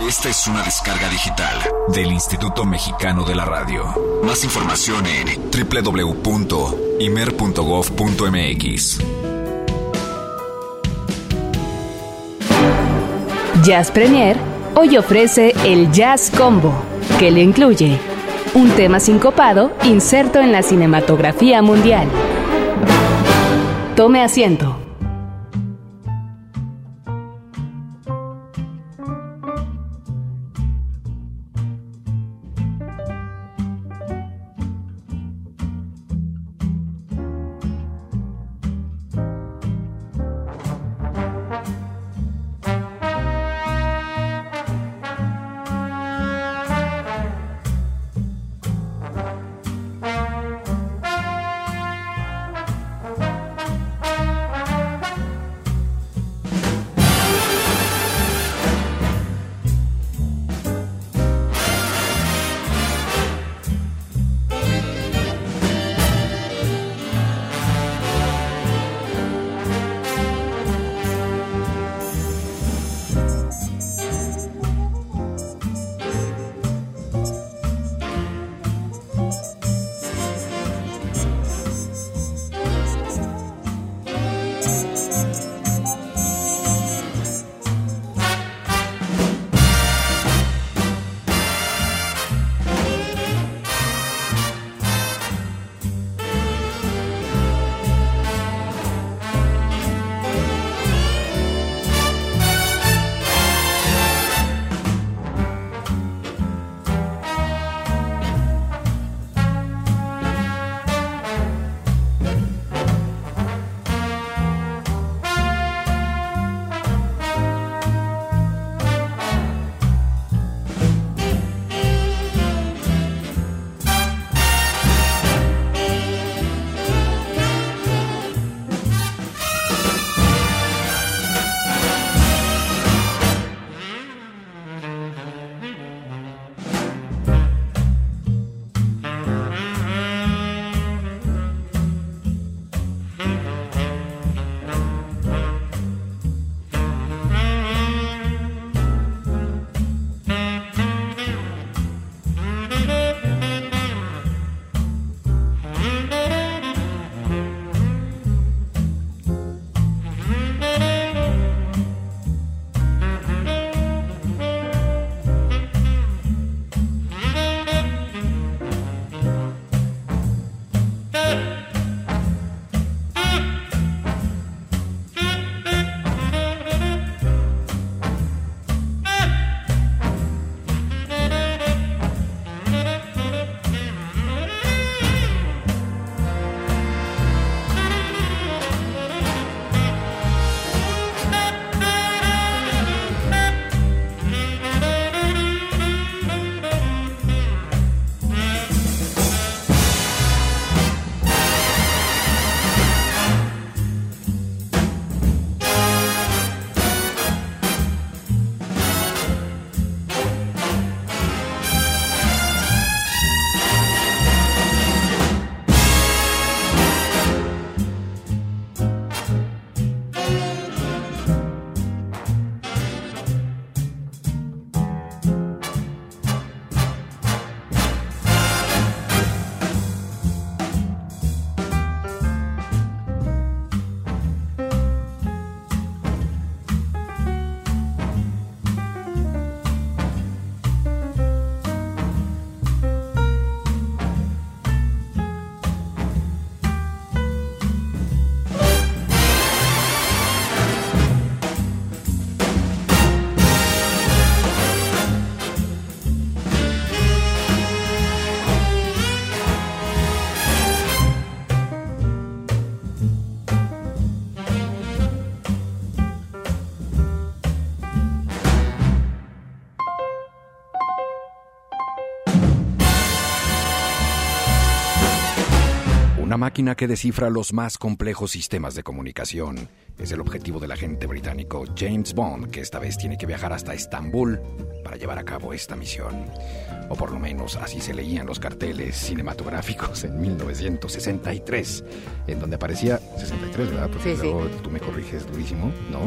Esta es una descarga digital del Instituto Mexicano de la Radio. Más información en www.imer.gov.mx. Jazz Premier hoy ofrece el Jazz Combo, que le incluye un tema sincopado inserto en la cinematografía mundial. Tome asiento. Máquina que descifra los más complejos sistemas de comunicación. Es el objetivo del agente británico James Bond, que esta vez tiene que viajar hasta Estambul para llevar a cabo esta misión. O por lo menos así se leían los carteles cinematográficos en 1963, en donde aparecía 63, ¿verdad? Porque luego tú me corriges durísimo, ¿no?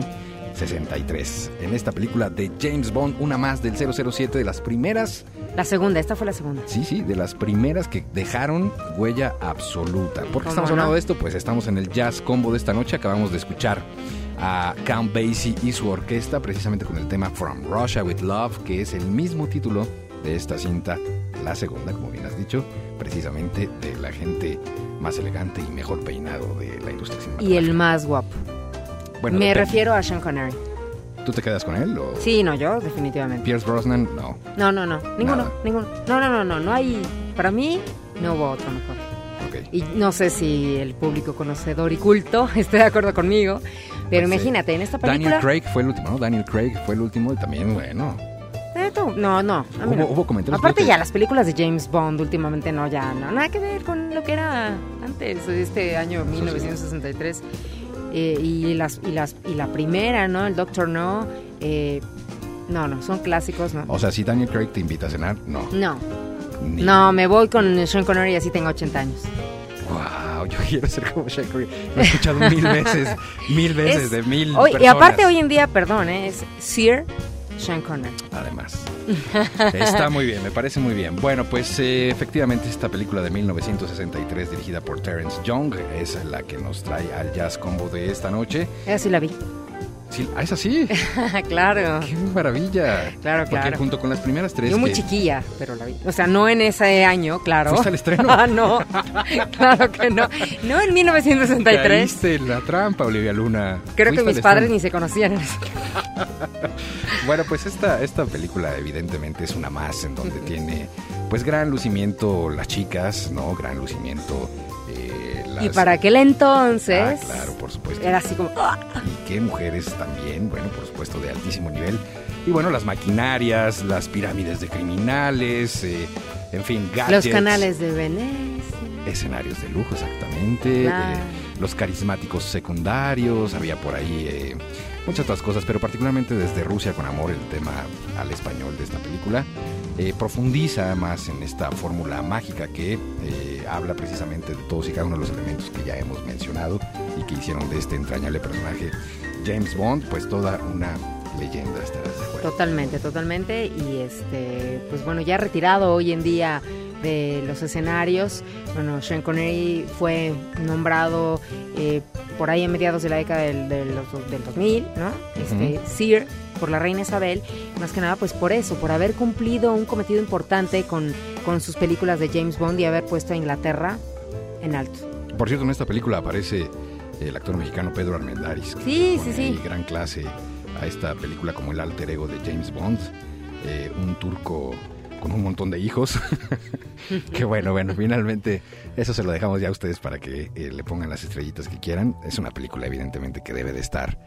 63. En esta película de James Bond, una más del 007 de las primeras. La segunda, esta fue la segunda. Sí, sí, de las primeras que dejaron huella absoluta. ¿Por qué estamos hablando de esto? Pues estamos en el jazz combo de esta noche. Acabamos de escuchar a Count Basie y su orquesta precisamente con el tema From Russia with Love, que es el mismo título de esta cinta, la segunda, como bien has dicho, precisamente de la gente más elegante y mejor peinado de la industria cinematográfica. Y el más guapo. Bueno, Me refiero a Sean Connery. ¿Tú te quedas con él? O? Sí, no, yo definitivamente. Pierce Brosnan, no. No, no, no, ninguno, ninguno. No, no, no, no, no hay, para mí no hubo otro mejor. Okay. Y no sé si el público conocedor y culto esté de acuerdo conmigo, pero pues imagínate, en esta película... Daniel Craig fue el último, ¿no? Daniel Craig fue el último y también, bueno... Eh, no, no. Hubo, comentarios. Aparte ya las películas de James Bond últimamente no, ya no. Nada que ver con lo que era antes, este año 1963. Eh, y, las, y, las, y la primera, ¿no? El Doctor No. Eh, no, no, son clásicos, ¿no? O sea, si Daniel Craig te invita a cenar, no. No. No, me voy con Sean Connery y así tengo 80 años. Wow, yo quiero ser como Sean Connery. Lo he escuchado mil veces, mil veces, de mil hoy, Y aparte hoy en día, perdón, ¿eh? es Sir Sean Connery. Además. Está muy bien, me parece muy bien. Bueno, pues eh, efectivamente esta película de 1963 dirigida por Terence Young es la que nos trae al jazz combo de esta noche. Esa sí la vi. Sí, ah, es así. claro. Qué maravilla. Claro, Porque junto con las primeras tres. Yo muy chiquilla, pero la vi. O sea, no en ese año, claro. ¿Fuiste al estreno? ah, no. claro que no. No en 1963. Caíste la trampa, Olivia Luna. Creo que mis padres ni se conocían. bueno, pues esta, esta película evidentemente es una más en donde tiene pues gran lucimiento las chicas, ¿no? Gran lucimiento y para aquel entonces. Ah, claro, por supuesto. Era así como. ¡ah! Y qué mujeres también, bueno, por supuesto, de altísimo nivel. Y bueno, las maquinarias, las pirámides de criminales, eh, en fin, gadgets. Los canales de Venecia. Escenarios de lujo, exactamente. Eh, los carismáticos secundarios, había por ahí eh, muchas otras cosas, pero particularmente desde Rusia con Amor, el tema al español de esta película. Eh, profundiza más en esta fórmula mágica que eh, habla precisamente de todos y cada uno de los elementos que ya hemos mencionado y que hicieron de este entrañable personaje James Bond, pues toda una leyenda. Totalmente, totalmente. Y este, pues bueno, ya retirado hoy en día de los escenarios. Bueno, Sean Connery fue nombrado eh, por ahí a mediados de la década del, del, 2000, ¿no? Este, Sir por la reina Isabel, más que nada pues por eso, por haber cumplido un cometido importante con, con sus películas de James Bond y haber puesto a Inglaterra en alto. Por cierto, en esta película aparece el actor mexicano Pedro Armendáriz, que sí, sí, sí. gran clase a esta película como el alter ego de James Bond, eh, un turco con un montón de hijos. que bueno, bueno, finalmente eso se lo dejamos ya a ustedes para que eh, le pongan las estrellitas que quieran. Es una película evidentemente que debe de estar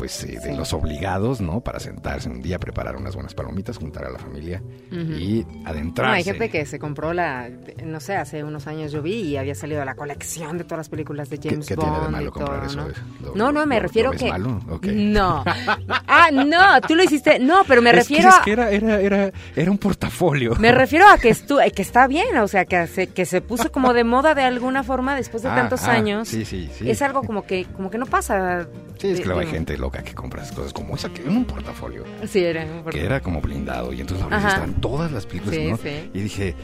pues eh, de los obligados, ¿no? Para sentarse un día, preparar unas buenas palomitas, juntar a la familia y adentrarse. No, hay gente que se compró la, no sé, hace unos años yo vi y había salido la colección de todas las películas de James ¿Qué, qué tiene de malo comprar eso? ¿no? no, no, me refiero que... Malo? No. ah, no, tú lo hiciste, no, pero me refiero que, a... Es que era, era, era, un portafolio. Me refiero a que, estu... que está bien, o sea, que se, que se puso como de moda de alguna forma después de ah, tantos ah, años. Sí, sí, sí. Es algo como que, como que no pasa. Sí, es que luego hay gente loca que compra cosas como esa, que en un portafolio. Sí, era un portafolio. Que era como blindado. Y entonces ahora estaban todas las películas, ¿no? Y dije,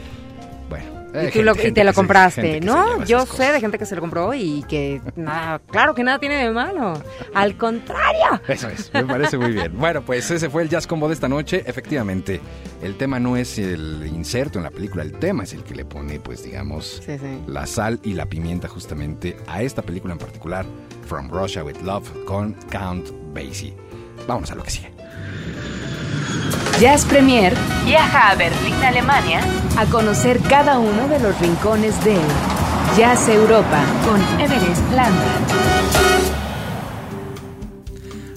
bueno. Y, tú te lo compraste, ¿no? Yo sé de gente que se lo compró y que nada, claro que nada tiene de malo. Al contrario. Eso es, me parece muy bien. Bueno, pues ese fue el Jazz Combo de esta noche. Efectivamente, el tema no es el inserto en la película, el tema es el que le pone, pues digamos, la sal y la pimienta justamente a esta película en particular, From Russia with Love, con Count Basie. Vámonos a lo que sigue. Jazz Premier viaja a Berlín, Alemania, a conocer cada uno de los rincones de Jazz Europa con Everest Landa.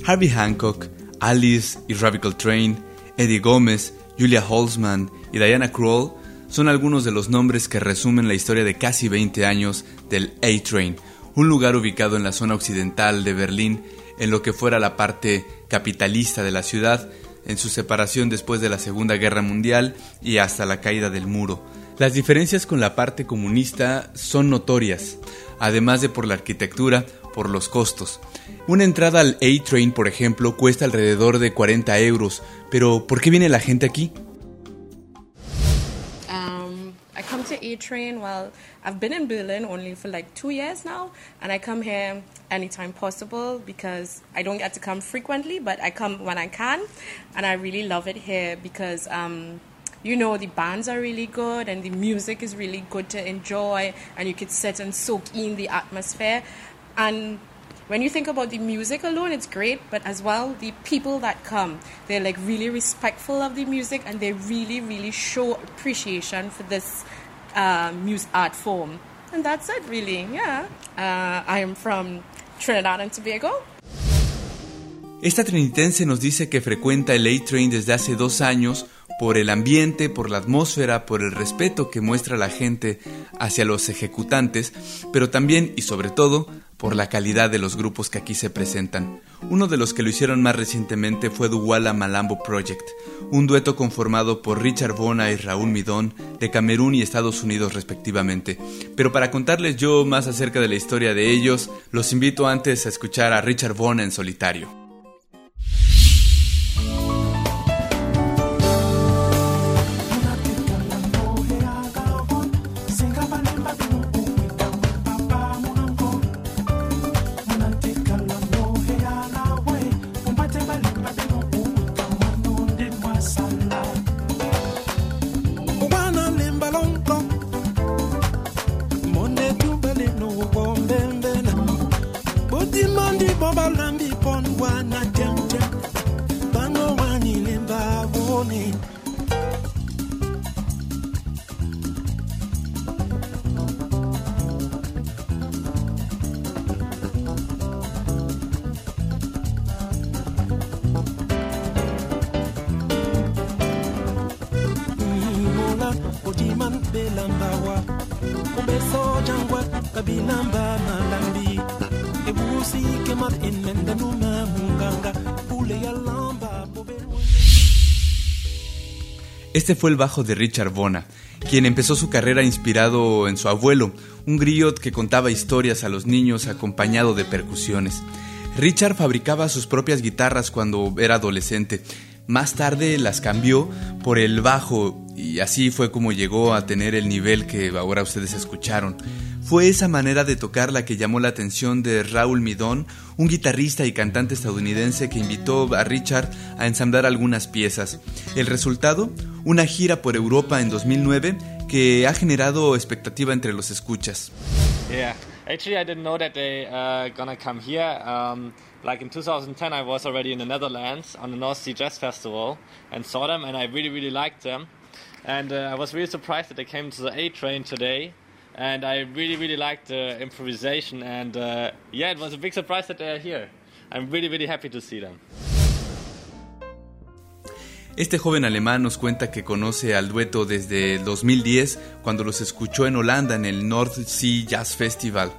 Harvey Hancock, Alice y Radical Train, Eddie Gómez, Julia Holzman y Diana Kroll son algunos de los nombres que resumen la historia de casi 20 años del A-Train, un lugar ubicado en la zona occidental de Berlín, en lo que fuera la parte capitalista de la ciudad, en su separación después de la Segunda Guerra Mundial y hasta la caída del muro. Las diferencias con la parte comunista son notorias, además de por la arquitectura, por los costos. Una entrada al A-Train, por ejemplo, cuesta alrededor de 40 euros, pero ¿por qué viene la gente aquí? To A-Train, well, I've been in Berlin only for like two years now, and I come here anytime possible because I don't get to come frequently, but I come when I can, and I really love it here because um, you know the bands are really good and the music is really good to enjoy, and you could sit and soak in the atmosphere, and when you think about the music alone, it's great, but as well, the people that come, they're like really respectful of the music and they really, really show appreciation for this really, yeah. Uh, I am from Trinidad and Tobago. Esta trinitense nos dice que frecuenta el A-Train desde hace dos años por el ambiente, por la atmósfera, por el respeto que muestra la gente hacia los ejecutantes, pero también y sobre todo por la calidad de los grupos que aquí se presentan. Uno de los que lo hicieron más recientemente fue Duwala Malambo Project, un dueto conformado por Richard Bona y Raúl Midón de Camerún y Estados Unidos respectivamente. Pero para contarles yo más acerca de la historia de ellos, los invito antes a escuchar a Richard Bona en solitario. Este fue el bajo de Richard Bona, quien empezó su carrera inspirado en su abuelo, un griot que contaba historias a los niños acompañado de percusiones. Richard fabricaba sus propias guitarras cuando era adolescente. Más tarde las cambió por el bajo y así fue como llegó a tener el nivel que ahora ustedes escucharon. Fue esa manera de tocar la que llamó la atención de Raúl Midón, un guitarrista y cantante estadounidense que invitó a Richard a ensamblar algunas piezas. El resultado, una gira por Europa en 2009 que ha generado expectativa entre los escuchas. Yeah, actually I didn't know that they uh, gonna come here. Um, like in 2010 I was already in the Netherlands on the North Sea Jazz Festival and saw them and I really really liked them. And uh, I was really surprised that they came to the A train today. And I really, really liked the improvisation. And uh, yeah, it was a big surprise that they are here. I'm really, really happy to see them. Este joven alemán nos cuenta que conoce al dueto desde el 2010 cuando los escuchó en Holanda en el North Sea Jazz Festival.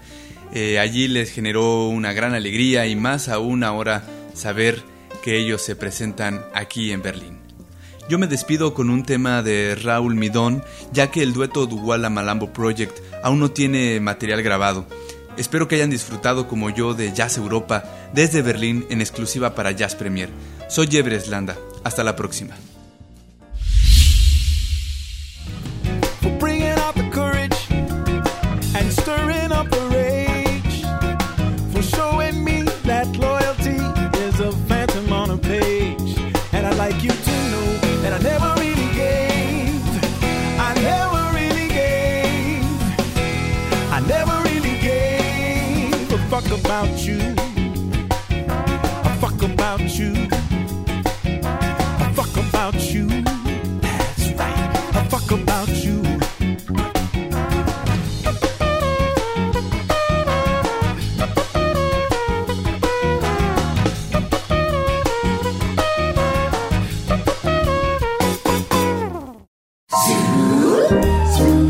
Eh, allí les generó una gran alegría y más aún ahora saber que ellos se presentan aquí en Berlín. Yo me despido con un tema de Raúl Midón, ya que el dueto Duwala Malambo Project aún no tiene material grabado. Espero que hayan disfrutado como yo de Jazz Europa desde Berlín en exclusiva para Jazz Premier. Soy Jebres Landa. Hasta la próxima.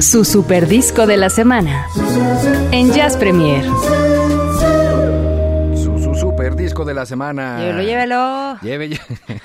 Su super disco de la semana en Jazz Premier. De la semana. Llévelo, llévelo. Lleve.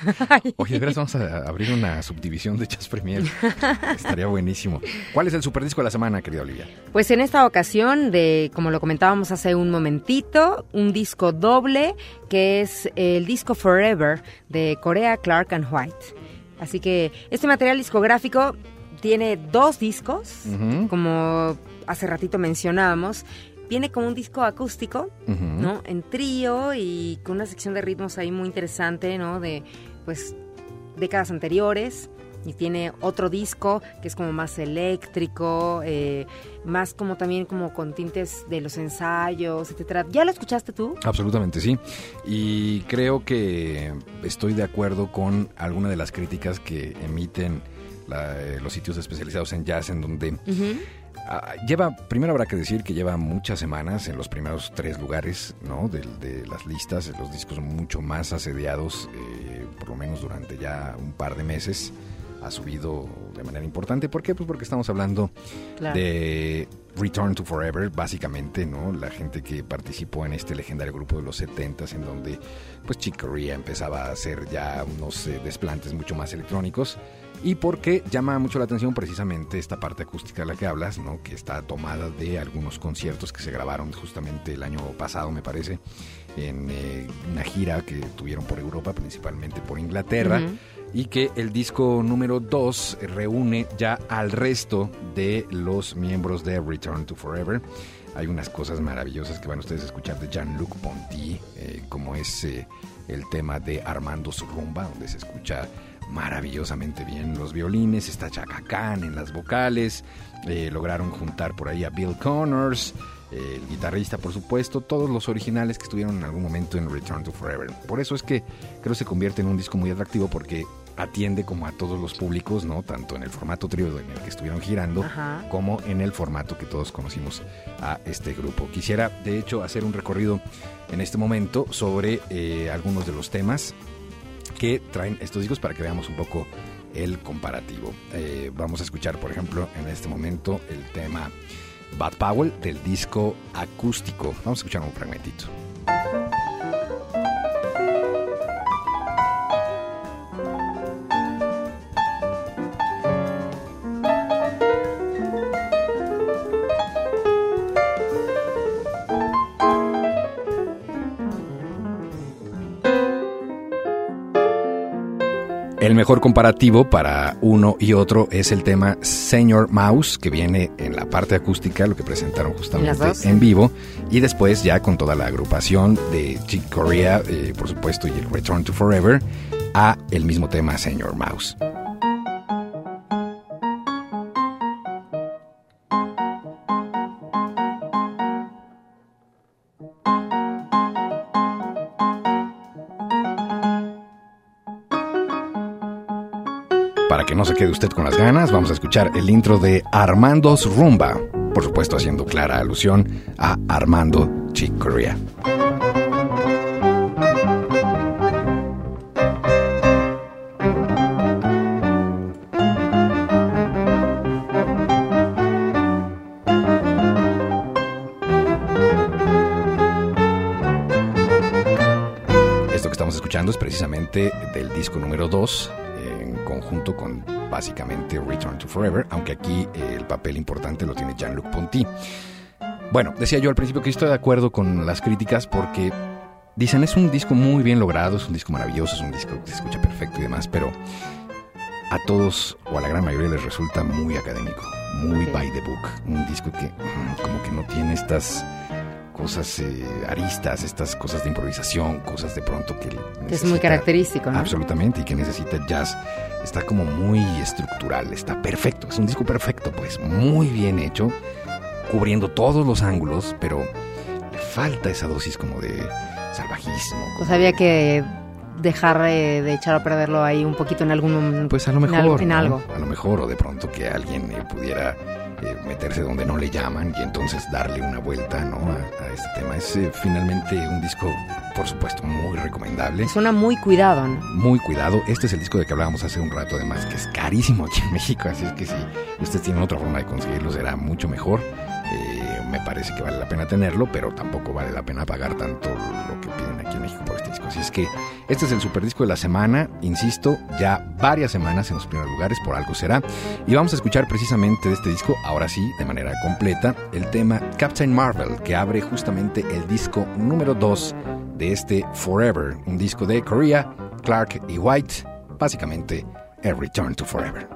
Oye, de veras vamos a abrir una subdivisión de Jazz Premier. Estaría buenísimo. ¿Cuál es el super disco de la semana, querida Olivia? Pues en esta ocasión, de como lo comentábamos hace un momentito, un disco doble que es el disco Forever de Corea Clark and White. Así que este material discográfico tiene dos discos, como hace ratito mencionábamos. Viene como un disco acústico. ¿no? En trío y con una sección de ritmos ahí muy interesante, ¿no? De, pues, décadas anteriores. Y tiene otro disco que es como más eléctrico, eh, más como también como con tintes de los ensayos, etcétera. ¿Ya lo escuchaste tú? Absolutamente sí. Y creo que estoy de acuerdo con alguna de las críticas que emiten la- eh, los sitios especializados en jazz, en donde lleva, primero habrá que decir que lleva muchas semanas en los primeros tres lugares ¿no? de, de las listas, los discos mucho más asediados, eh, por lo menos durante ya un par de meses. Ha subido de manera importante. ¿Por qué? Pues porque estamos hablando Claro. de Return to Forever, básicamente, ¿no? La gente que participó en este legendario grupo de los 70s, en donde pues Chick Corea empezaba a hacer ya unos eh, desplantes mucho más electrónicos. Y porque llama mucho la atención precisamente esta parte acústica de la que hablas, ¿no? Que está tomada de algunos conciertos que se grabaron justamente el año pasado, me parece, en eh, una gira que tuvieron por Europa, principalmente por Inglaterra y que el disco número 2 reúne ya al resto de los miembros de Return to Forever. Hay unas cosas maravillosas que van ustedes a escuchar de Jean-Luc Ponty, eh, como es eh, el tema de Armando Zurrumba, donde se escucha maravillosamente bien los violines, está Chaka Khan en las vocales, eh, lograron juntar por ahí a Bill Connors, eh, el guitarrista por supuesto, todos los originales que estuvieron en algún momento en Return to Forever. Por eso es que creo se convierte en un disco muy atractivo porque atiende como a todos los públicos, ¿no? Tanto en el formato trío en el que estuvieron girando, Ajá. como en el formato que todos conocimos a este grupo. Quisiera, de hecho, hacer un recorrido en este momento sobre eh, algunos de los temas que traen estos discos para que veamos un poco el comparativo. Eh, vamos a escuchar, por ejemplo, en este momento el tema Bad Powell del disco acústico. Vamos a escuchar un fragmentito. Mejor comparativo para uno y otro es el tema Señor Mouse, que viene en la parte acústica, lo que presentaron ¿En las justamente en vivo, y después ya con toda la agrupación de Chick Corea, eh, por supuesto, y el Return to Forever, a el mismo tema Señor Mouse. Se quede usted con las ganas, vamos a escuchar el intro de Armando's Rumba, por supuesto haciendo clara alusión a Armando Chick Corea. Esto que estamos escuchando es precisamente del disco número 2, en conjunto con básicamente Return to Forever, aunque aquí eh, el papel importante lo tiene Jean-Luc Ponty. Bueno, decía yo al principio que estoy de acuerdo con las críticas porque dicen es un disco muy bien logrado, es un disco maravilloso, es un disco que se escucha perfecto y demás, pero a todos o a la gran mayoría les resulta muy académico, muy by the book, un disco que mm, como que no tiene estas cosas eh, aristas, estas cosas de improvisación, cosas de pronto que Que es muy necesita- característico, ¿no? Absolutamente, y que necesita jazz. Está como muy estructural, está perfecto, es un disco perfecto, pues muy bien hecho, cubriendo todos los ángulos, pero le falta esa dosis como de salvajismo. Pues había que dejar eh, de echar a perderlo ahí un poquito en algún Pues a lo en mejor. al- en ¿no? algo. A lo mejor, o de pronto que alguien eh, pudiera eh, meterse donde no le llaman y entonces darle una vuelta ¿no? a, a este tema. Es eh, finalmente un disco, por supuesto, muy recomendable. Suena muy cuidado, ¿no? Muy cuidado. Este es el disco de que hablábamos hace un rato, además, que es carísimo aquí en México. Así es que si ustedes tienen otra forma de conseguirlo, será mucho mejor. Me parece que vale la pena tenerlo, pero tampoco vale la pena pagar tanto lo que piden aquí en México por este disco. Así es que este es el super disco de la semana, insisto, ya varias semanas en los primeros lugares, por algo será. Y vamos a escuchar precisamente de este disco, ahora sí, de manera completa, el tema Captain Marvel, que abre justamente el disco número 2 de este Forever, un disco de Korea, Clark y White, básicamente A Return to Forever.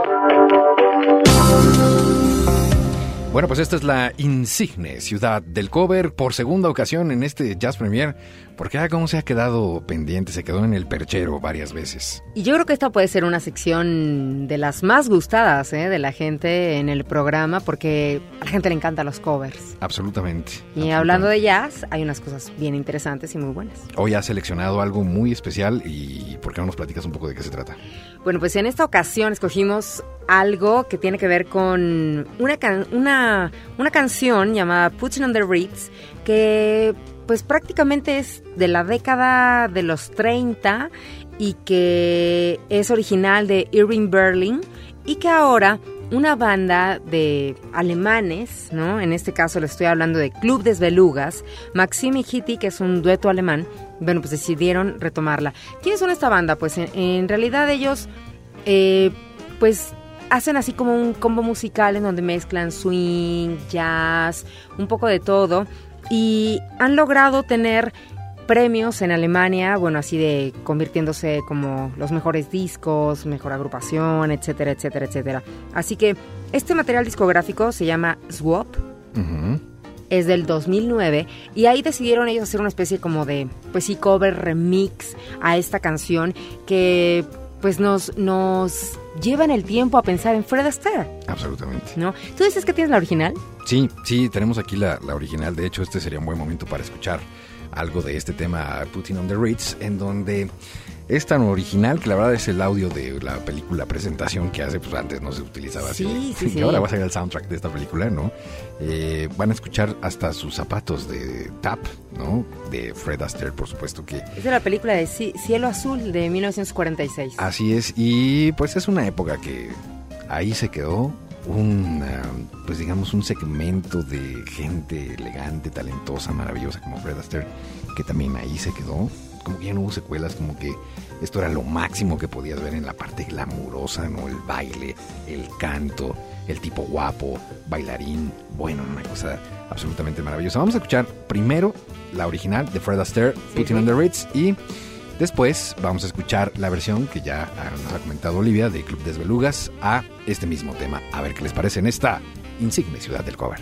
Bueno, pues esta es la insigne ciudad del cover por segunda ocasión en este Jazz Premier, porque ah, cómo se ha quedado pendiente, se quedó en el perchero varias veces. Y yo creo que esta puede ser una sección de las más gustadas ¿eh? de la gente en el programa, porque a la gente le encantan los covers. Absolutamente. Y hablando de jazz, hay unas cosas bien interesantes y muy buenas. Hoy has seleccionado algo muy especial y ¿por qué no nos platicas un poco de qué se trata? Bueno, pues en esta ocasión escogimos algo que tiene que ver con una, una, una canción llamada Putting on the Ritz, que pues prácticamente es de la década de los 30 y que es original de Irving Berlin y que ahora una banda de alemanes, ¿no? En este caso le estoy hablando de Club des Belugas, Maxim y Hitty, que es un dueto alemán, bueno, pues decidieron retomarla. ¿Quiénes son esta banda? Pues en, realidad ellos, eh, pues hacen así como un combo musical en donde mezclan swing, jazz, un poco de todo y han logrado tener premios en Alemania, bueno, así de convirtiéndose como los mejores discos, mejor agrupación, etcétera, etcétera, etcétera. Así que este material discográfico se llama Swap. Es del 2009 y ahí decidieron ellos hacer una especie como de, pues sí, cover remix a esta canción que pues nos, nos lleva en el tiempo a pensar en Fred Astaire. Absolutamente. ¿No? ¿Tú dices que tienes la original? Sí, sí, tenemos aquí la, la original. De hecho, este sería un buen momento para escuchar algo de este tema Putting on the Ritz, en donde es tan original que la verdad es el audio de la película presentación que hace, pues antes no se utilizaba así. Sí, sí, y ahora va a ser el soundtrack de esta película, ¿no? Eh, van a escuchar hasta sus zapatos de Tap, ¿no? De Fred Astaire, por supuesto que... Es de la película de Cielo Azul de 1946. Así es, y pues es una época que ahí se quedó un, pues digamos, un segmento de gente elegante, talentosa, maravillosa como Fred Astaire, que también ahí se quedó. Como que ya no hubo secuelas, como que esto era lo máximo que podías ver en la parte glamurosa, ¿no? El baile, el canto, el tipo guapo, bailarín, bueno, una cosa absolutamente maravillosa. Vamos a escuchar primero la original de Fred Astaire, Putting on the Ritz, y Después vamos a escuchar la versión que ya nos ha comentado Olivia de Club Desbelugas a este mismo tema. A ver qué les parece en esta insigne ciudad del cover.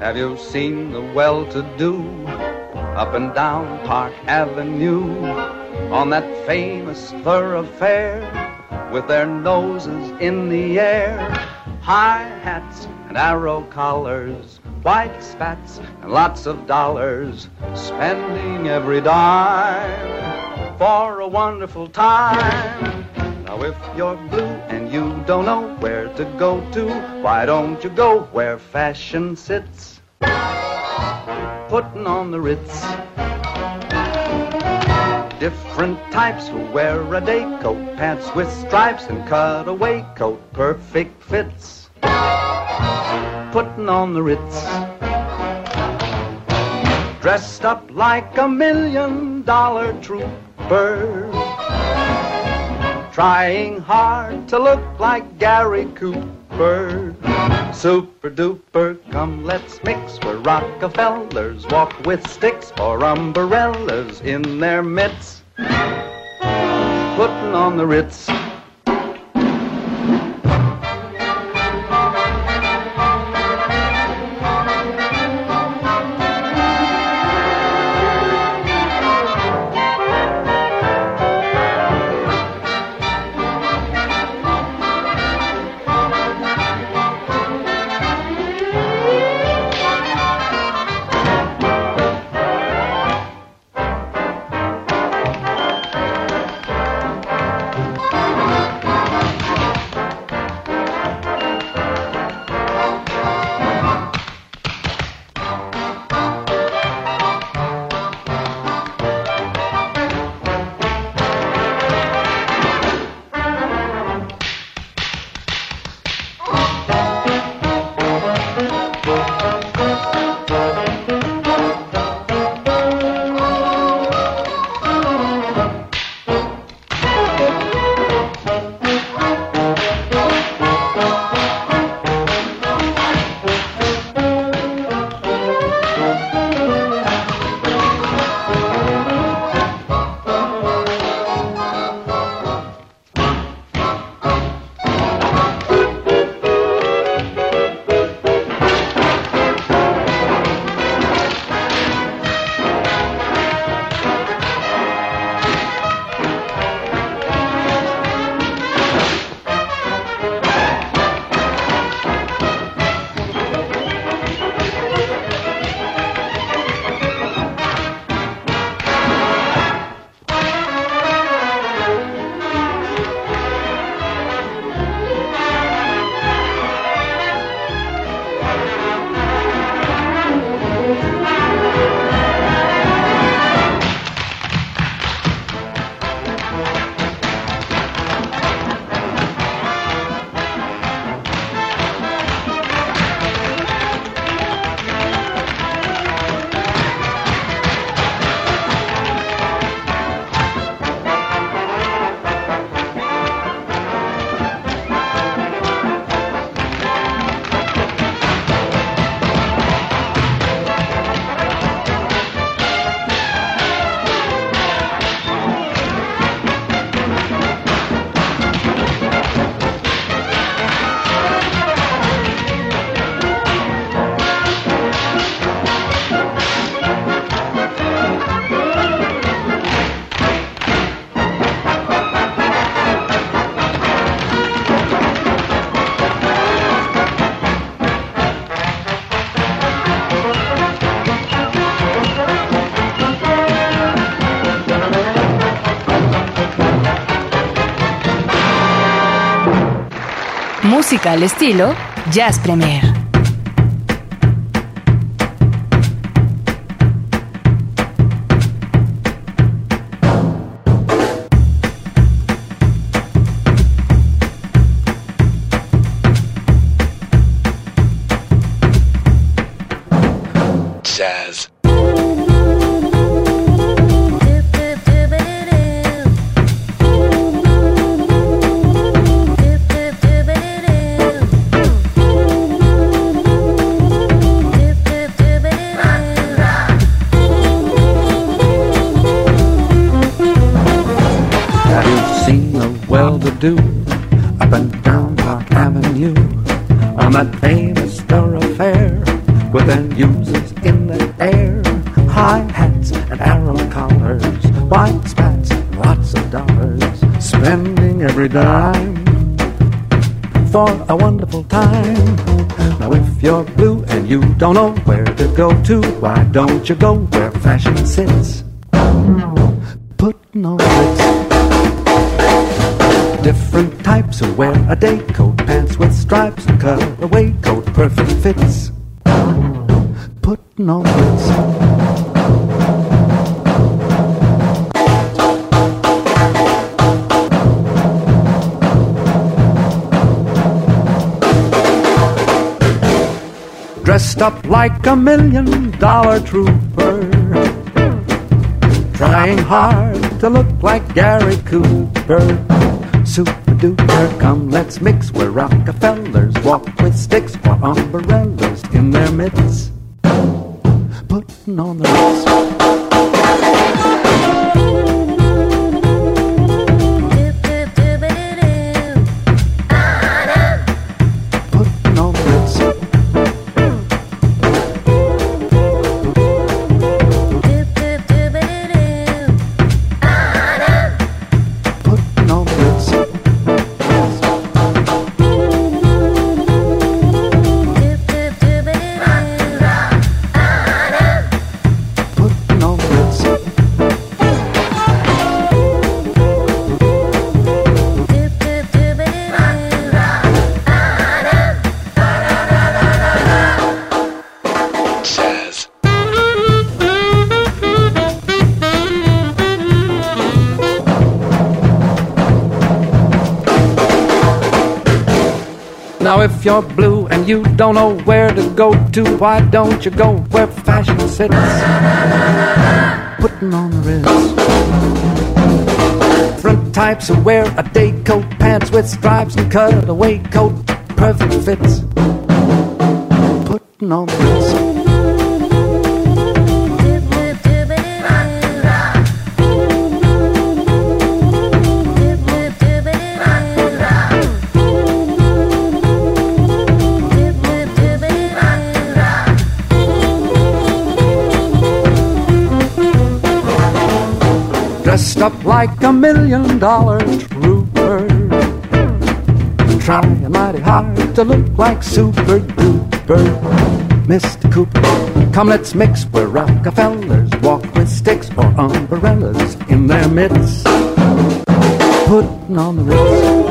Have you seen the well-to-do up and down Park Avenue on that famous thoroughfare with their noses in the air? High hats and arrow collars, white spats and lots of dollars, spending every dime for a wonderful time. Now if you're blue and you don't know where to go to, why don't you go where fashion sits? putting on the Ritz. Different types who wear a day coat, pants with stripes and cutaway coat, perfect fits. Putting on the Ritz. Dressed up like a million dollar trooper. Trying hard to look like Gary Cooper. Super duper, come let's mix where Rockefellers walk with sticks or umbrellas in their mitts. Putting on the Ritz. Música al estilo Jazz Premier. Jazz. Well-to-do up and down Park Avenue on that famous thoroughfare with their users in the air? High hats and arrow collars, white spats, lots of dollars, spending every dime for a wonderful time. Now if you're blue and you don't know where to go to, why don't you go where fashion sits? A day coat, pants with stripes and cutaway coat, perfect fits. Putting on Ritz. Dressed up like a million dollar trooper trying hard to look like Gary Cooper. Duper, come let's mix where Rockefellers walk with sticks or umbrellas in their midst. Putting on the Ritz. You're blue and you don't know where to go to, why don't you go where fashion sits? Putting on the Ritz. Different types who wear a day coat, pants with stripes and cutaway coat, perfect fits. Putting on the Ritz. Dressed up like a million dollar trooper. Trying mighty hard to look like super duper. Mr. Cooper, come let's mix where Rockefellers walk with sticks or umbrellas in their midst. Putting on the Ritz.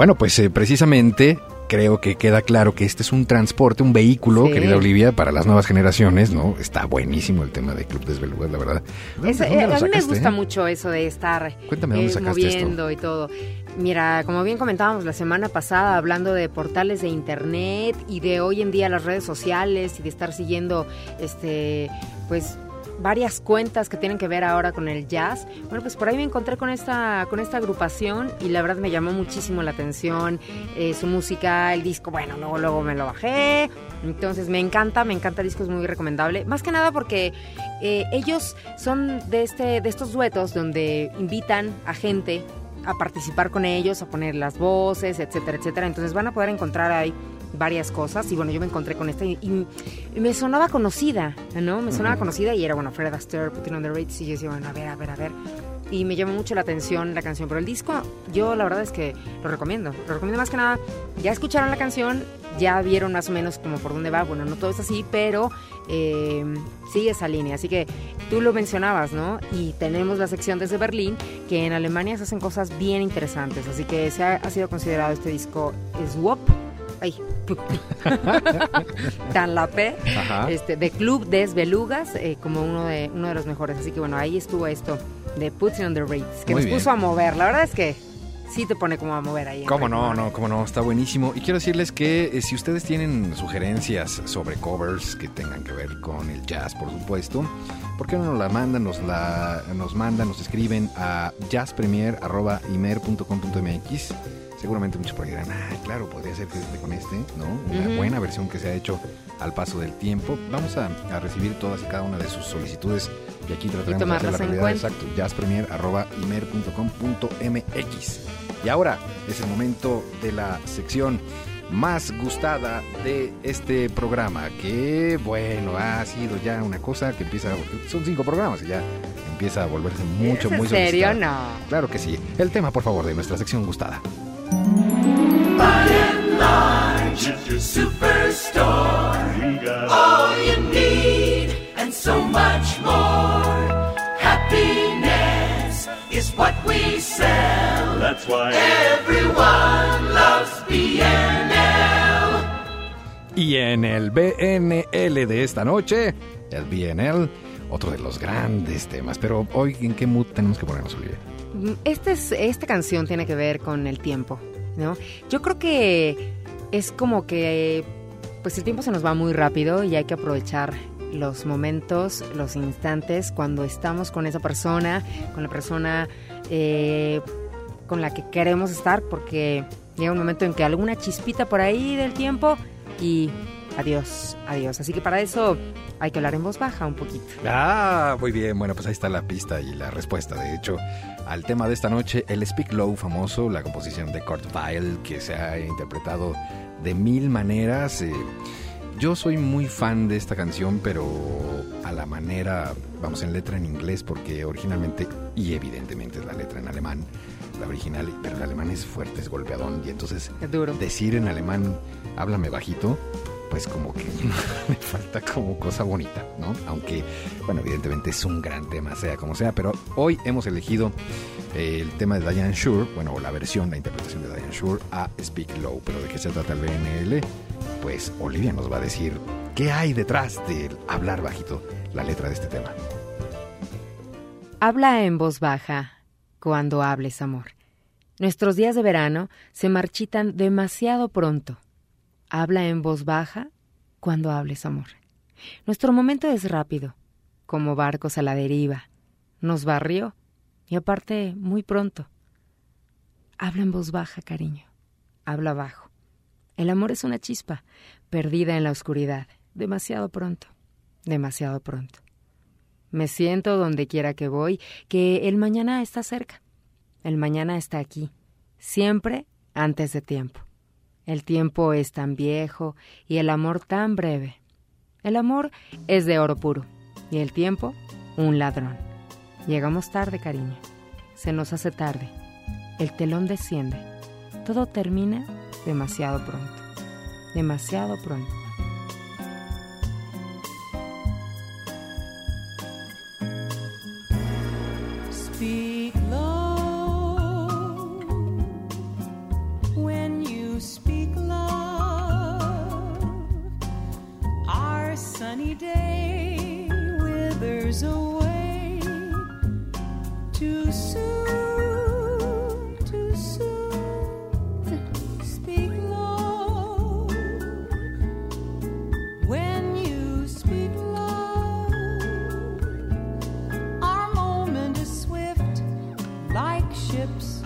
Bueno, pues eh, precisamente creo que queda claro que este es un transporte, un vehículo, Sí. querida Olivia, para las nuevas generaciones, ¿no? Está buenísimo el tema de Club Desvelugas, la verdad. Es- ¿De dónde eh, a mí me gusta mucho eso de estar Cuéntame, ¿dónde eh, sacaste esto? moviendo y todo. Mira, como bien comentábamos la semana pasada, hablando de portales de internet y de hoy en día las redes sociales y de estar siguiendo, este, pues varias cuentas que tienen que ver ahora con el jazz. Bueno, pues por ahí me encontré con esta, con esta agrupación y la verdad me llamó muchísimo la atención eh, su música, el disco, bueno, luego, luego me lo bajé. Entonces me encanta, me encanta el disco, es muy recomendable. Más que nada porque eh, ellos son de, este, de estos duetos donde invitan a gente a participar con ellos, a poner las voces, etcétera, etcétera. Entonces van a poder encontrar ahí varias cosas y bueno, yo me encontré con esta y, y- me sonaba conocida, ¿no? Me sonaba conocida y era, bueno, Fred Astaire, Putting on the Ritz y yo decía, bueno, a ver, a ver, a ver. y me llama mucho la atención la canción. Pero el disco, yo la verdad es que lo recomiendo. Lo recomiendo más que nada. Ya escucharon la canción, ya vieron más o menos como por dónde va. Bueno, no todo es así, pero eh, sigue esa línea. Así que tú lo mencionabas, ¿no? Y tenemos la sección desde Berlín, que en Alemania se hacen cosas bien interesantes. Así que se ha, ha sido considerado este disco Swap. Ay, tan la P, Ajá. este, de Club des Belugas, eh, como uno de, uno de los mejores. Así que bueno, ahí estuvo esto de Puts on the Rates, que Muy nos bien. puso a mover. La verdad es que sí te pone como a mover ahí. ¿Cómo no? No, cómo no, está buenísimo. Y quiero decirles que eh, si ustedes tienen sugerencias sobre covers que tengan que ver con el jazz, por supuesto, ¿por qué no nos la mandan? Nos la nos mandan, nos escriben a jazzpremier.imer.com.mx. Seguramente muchos por ahí dirán, ah, claro, podría ser que con este, ¿no? Una buena versión que se ha hecho al paso del tiempo. Vamos a, a recibir todas y cada una de sus solicitudes y aquí trataremos de hacer la en realidad. Exacto, jazzpremier.imer.com.mx. Y ahora es el momento de la sección más gustada de este programa, que bueno, ha sido ya una cosa que empieza, son cinco programas y ya empieza a volverse mucho, ¿Es en muy serio? solicitada. No. Claro que sí. El tema, por favor, de nuestra sección gustada. All you need and so much more. Happiness is what we sell. That's why Everyone loves BNL. Y en el BNL de esta noche, el BNL, otro de los grandes temas. Pero hoy, ¿en qué mood tenemos que ponernos, Olivia? Este es, esta canción tiene que ver con el tiempo, ¿no? Yo creo que es como que pues el tiempo se nos va muy rápido y hay que aprovechar los momentos, los instantes cuando estamos con esa persona, con la persona eh, con la que queremos estar, porque llega un momento en que alguna chispita por ahí del tiempo y adiós, adiós. Así que para eso hay que hablar en voz baja un poquito. Ah, muy bien. Bueno, pues ahí está la pista y la respuesta, de hecho, al tema de esta noche, el Speak Low famoso, la composición de Kurt Weill, que se ha interpretado de mil maneras. eh, yo soy muy fan de esta canción, pero a la manera, vamos, en letra en inglés, porque originalmente y evidentemente es la letra en alemán, la original, pero el alemán es fuerte, es golpeadón, y entonces Es duro. decir en alemán, háblame bajito, pues como que me falta como cosa bonita, ¿no? Aunque, bueno, evidentemente es un gran tema, sea como sea, pero hoy hemos elegido eh, el tema de Diane Shure, bueno, la versión, la interpretación de Diane Shure a Speak Low, pero ¿de qué se trata el BNL? Pues Olivia nos va a decir qué hay detrás del hablar bajito, la letra de este tema. Habla en voz baja cuando hables amor. Nuestros días de verano se marchitan demasiado pronto. Habla en voz baja cuando hables amor. Nuestro momento es rápido, como barcos a la deriva. Nos barrió y aparte muy pronto. Habla en voz baja, cariño. Habla bajo. El amor es una chispa, perdida en la oscuridad, demasiado pronto, demasiado pronto. Me siento donde quiera que voy, que el mañana está cerca. El mañana está aquí, siempre antes de tiempo. El tiempo es tan viejo y el amor tan breve. El amor es de oro puro y el tiempo un ladrón. Llegamos tarde, cariño. Se nos hace tarde. El telón desciende. Todo termina demasiado pronto. Demasiado pronto. Ships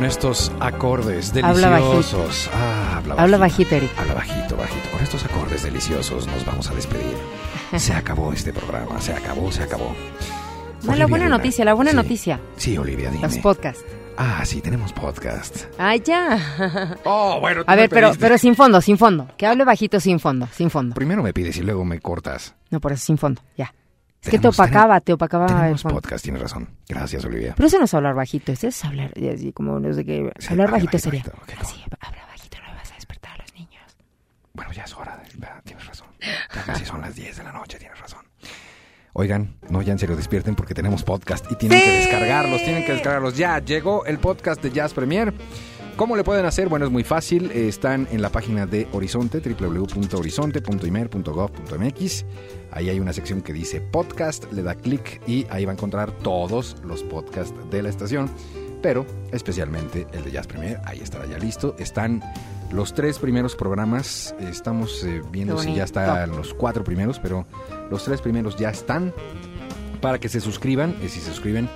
con estos acordes Habla deliciosos. Ah, habla Habla bajito. bajito, Eric. Habla bajito, bajito. Con estos acordes deliciosos nos vamos a despedir. Se acabó este programa, se acabó, se acabó. No, la buena Luna. noticia, la buena Sí. noticia. Sí, Olivia, dime. Los podcasts. Ah, sí, tenemos podcast. Ay, ya. Oh, bueno. A ver, pero, pero sin fondo, sin fondo. Que hable bajito sin fondo, sin fondo. Primero me pides y luego me cortas. No, por eso sin fondo, ya. Es que te opacaba, te opacaba el Tenemos fondo. podcast, tienes razón. Gracias, Olivia. Pero eso no es hablar bajito, eso es hablar, así como no sé qué. Sí, hablar habla bajito bajito, sería. bajito, ok, Así, habla bajito, no vas a despertar a los niños. Bueno, ya es hora. de- ¿verdad? Tienes razón. Ya casi son las 10 de la noche, tienes razón. Oigan, no, ya en serio, despierten porque tenemos podcast y tienen que descargarlos, tienen que descargarlos. Ya llegó el podcast de Jazz Premier. ¿Cómo le pueden hacer? Bueno, es muy fácil. eh, Están en la página de Horizonte, www.horizonte.imer.gov.mx. Ahí hay una sección que dice podcast, le da clic y ahí va a encontrar todos los podcasts de la estación. Pero especialmente el de Jazz Premier, ahí estará ya listo. Están los tres primeros programas. Estamos eh, viendo si ya están los cuatro primeros, pero los tres primeros ya están. Para que se suscriban, y si se suscriben,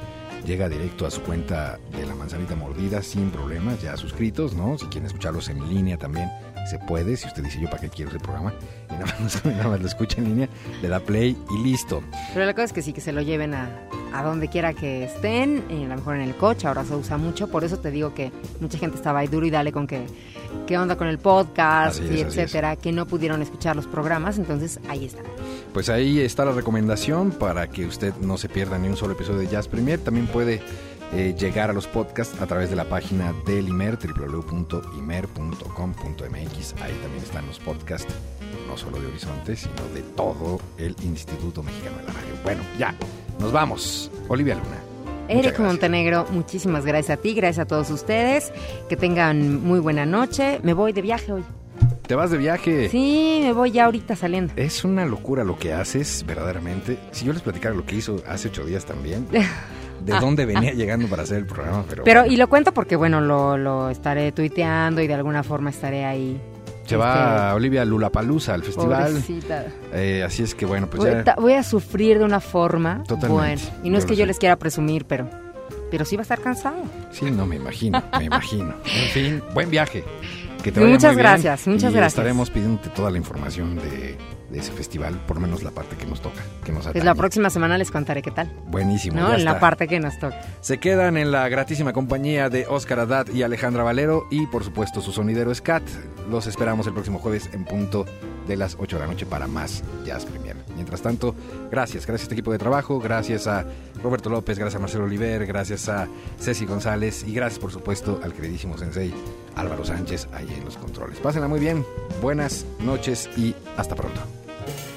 llega directo a su cuenta de la manzanita mordida sin problemas, ya suscritos, ¿no? Si quieren escucharlos en línea también se puede. Si usted dice yo para qué quiero ese programa y nada más, nada más lo escucha en línea, le da play y listo. Pero la cosa es que sí, que se lo lleven a, a donde quiera que estén, eh, a lo mejor en el coche, ahora se usa mucho, por eso te digo que mucha gente estaba ahí duro y dale con que qué onda con el podcast es, y etcétera, que no pudieron escuchar los programas, entonces ahí está. Pues ahí está la recomendación para que usted no se pierda ni un solo episodio de Jazz Premier. También puede eh, llegar a los podcasts a través de la página del IMER, www.imer.com.mx. Ahí también están los podcasts, no solo de Horizonte, sino de todo el Instituto Mexicano de la Radio. Bueno, ya, nos vamos. Olivia Luna. Eric. Montenegro, muchísimas gracias a ti, gracias a todos ustedes, que tengan muy buena noche. Me voy de viaje hoy. Te vas de viaje. Sí, me voy ya ahorita saliendo. Es una locura lo que haces, verdaderamente. Si yo les platicara lo que hizo hace ocho días también, de dónde venía llegando para hacer el programa, pero, Pero, bueno. y lo cuento porque, bueno, lo, lo estaré tuiteando y de alguna forma estaré ahí. se va Olivia Lulapalooza al festival. Eh, así es que bueno, pues voy, ya. voy a sufrir de una forma. Totalmente. Bueno, y no es que yo sé. les quiera presumir, pero, pero sí va a estar cansado. Sí, no me imagino, me imagino. En fin, buen viaje. Que te Y vaya muchas muy bien. gracias, muchas Y gracias. Estaremos pidiéndote toda la información de, de ese festival, por lo menos la parte que nos toca, que nos Pues atañe. la próxima semana les contaré qué tal. Buenísimo. ¿No? ya En la parte que nos toca. Se quedan en la gratísima compañía de Oscar Haddad y Alejandra Valero y por supuesto su sonidero Scat. Los esperamos el próximo jueves en punto de las 8 de la noche para más Jazz Premier. Mientras tanto, gracias, gracias a este equipo de trabajo, gracias a Roberto López, gracias a Marcelo Oliver, gracias a Ceci González y gracias por supuesto al queridísimo sensei Álvaro Sánchez ahí en los controles. Pásenla muy bien, buenas noches y hasta pronto.